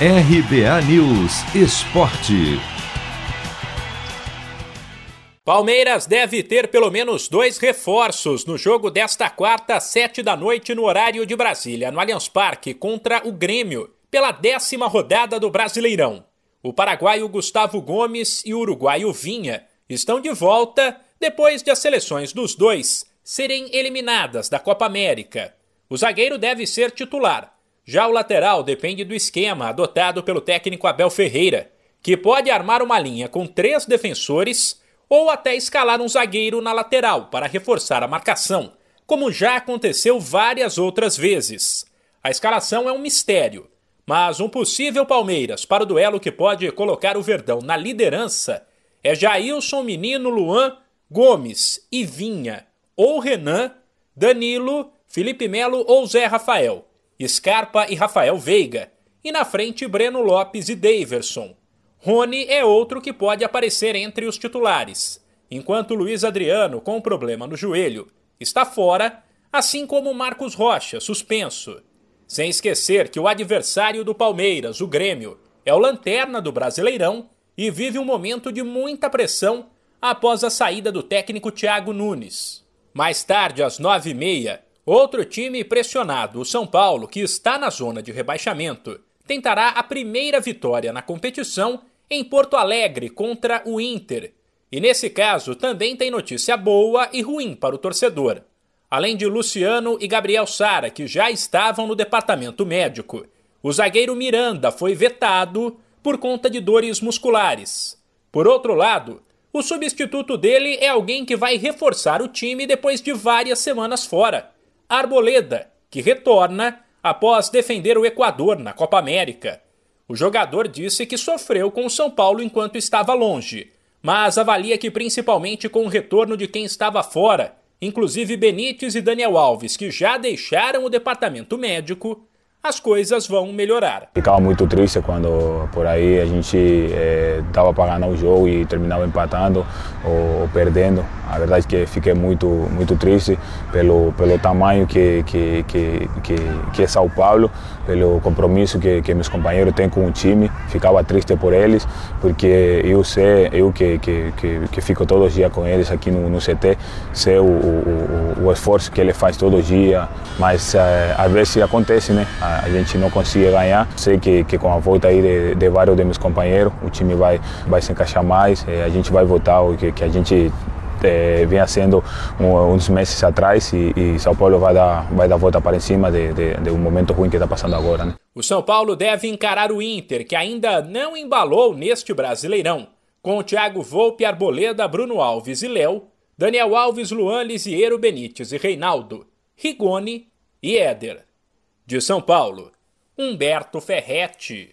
RBA News Esporte. Palmeiras deve ter pelo menos dois reforços no jogo desta quarta, sete da noite, no horário de Brasília, no Allianz Parque, contra o Grêmio, pela décima rodada do Brasileirão. O paraguaio Gustavo Gomes e o uruguaio Vinha estão de volta depois de as seleções dos dois serem eliminadas da Copa América. O zagueiro deve ser titular. Já o lateral depende do esquema adotado pelo técnico Abel Ferreira, que pode armar uma linha com três defensores ou até escalar um zagueiro na lateral para reforçar a marcação, como já aconteceu várias outras vezes. A escalação é um mistério, mas um possível Palmeiras para o duelo que pode colocar o Verdão na liderança é Jailson Menino Luan Gomes e Vinha, ou Renan, Danilo, Felipe Melo ou Zé Rafael, Scarpa e Rafael Veiga, e na frente Breno Lopes e Daverson. Rony é outro que pode aparecer entre os titulares, enquanto Luiz Adriano, com problema no joelho, está fora, assim como Marcos Rocha, suspenso. Sem esquecer que o adversário do Palmeiras, o Grêmio, é o lanterna do Brasileirão e vive um momento de muita pressão após a saída do técnico Thiago Nunes. Mais tarde, às nove e meia, outro time pressionado, o São Paulo, que está na zona de rebaixamento, tentará a primeira vitória na competição em Porto Alegre contra o Inter. E nesse caso também tem notícia boa e ruim para o torcedor. Além de Luciano e Gabriel Sara, que já estavam no departamento médico, o zagueiro Miranda foi vetado por conta de dores musculares. Por outro lado, o substituto dele é alguém que vai reforçar o time depois de várias semanas fora. Arboleda, que retorna após defender o Equador na Copa América. O jogador disse que sofreu com o São Paulo enquanto estava longe, mas avalia que principalmente com o retorno de quem estava fora, inclusive Benítez e Daniel Alves, que já deixaram o departamento médico, as coisas vão melhorar. Ficava muito triste quando por aí a gente estava eh, para ganhar o jogo e terminava empatando ou, ou, perdendo. A verdade é que fiquei muito muito triste pelo pelo tamanho que que que, que, que é São Paulo, pelo compromisso que, que meus companheiros têm com o time. Ficava triste por eles porque eu sei eu que que, que, que fico todos os dias com eles aqui no, no CT, sei o, o, o, esforço que ele faz todos os dias, mas eh, às vezes acontece, né? a gente não consegue ganhar. Sei que, que com a volta aí de, de vários de meus companheiros, o time vai, vai se encaixar mais, a gente vai voltar o que, que a gente é, vinha sendo um, uns meses atrás e, e, São Paulo vai dar, vai dar volta para cima de, de, de um momento ruim que está passando agora. Né? O São Paulo deve encarar o Inter, que ainda não embalou neste Brasileirão, com o Thiago Volpe, Arboleda, Bruno Alves e Léo, Daniel Alves, Luan, Lisiero, Benítez e Reinaldo, Rigoni e Éder. De São Paulo, Humberto Ferretti.